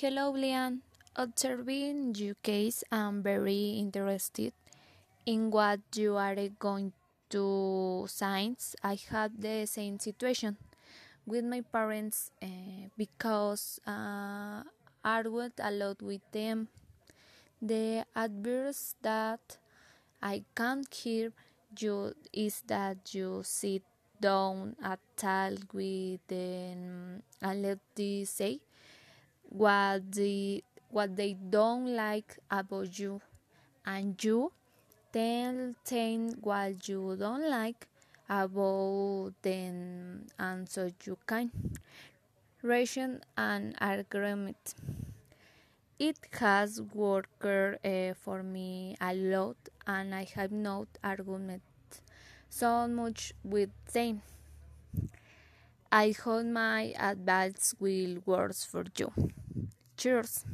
Hello, Lian. Observing your case, I'm very interested in what you are going to signs. I had the same situation with my parents uh, because uh, I argued a lot with them. The advice that I can't hear you is that you sit down at talk with them and let them say what they what they don't like about you. And you tell them what you don't like about them and so you can ration an agreement it has worked uh, for me a lot and i have not argument so much with them I hope my advice will work for you. Cheers.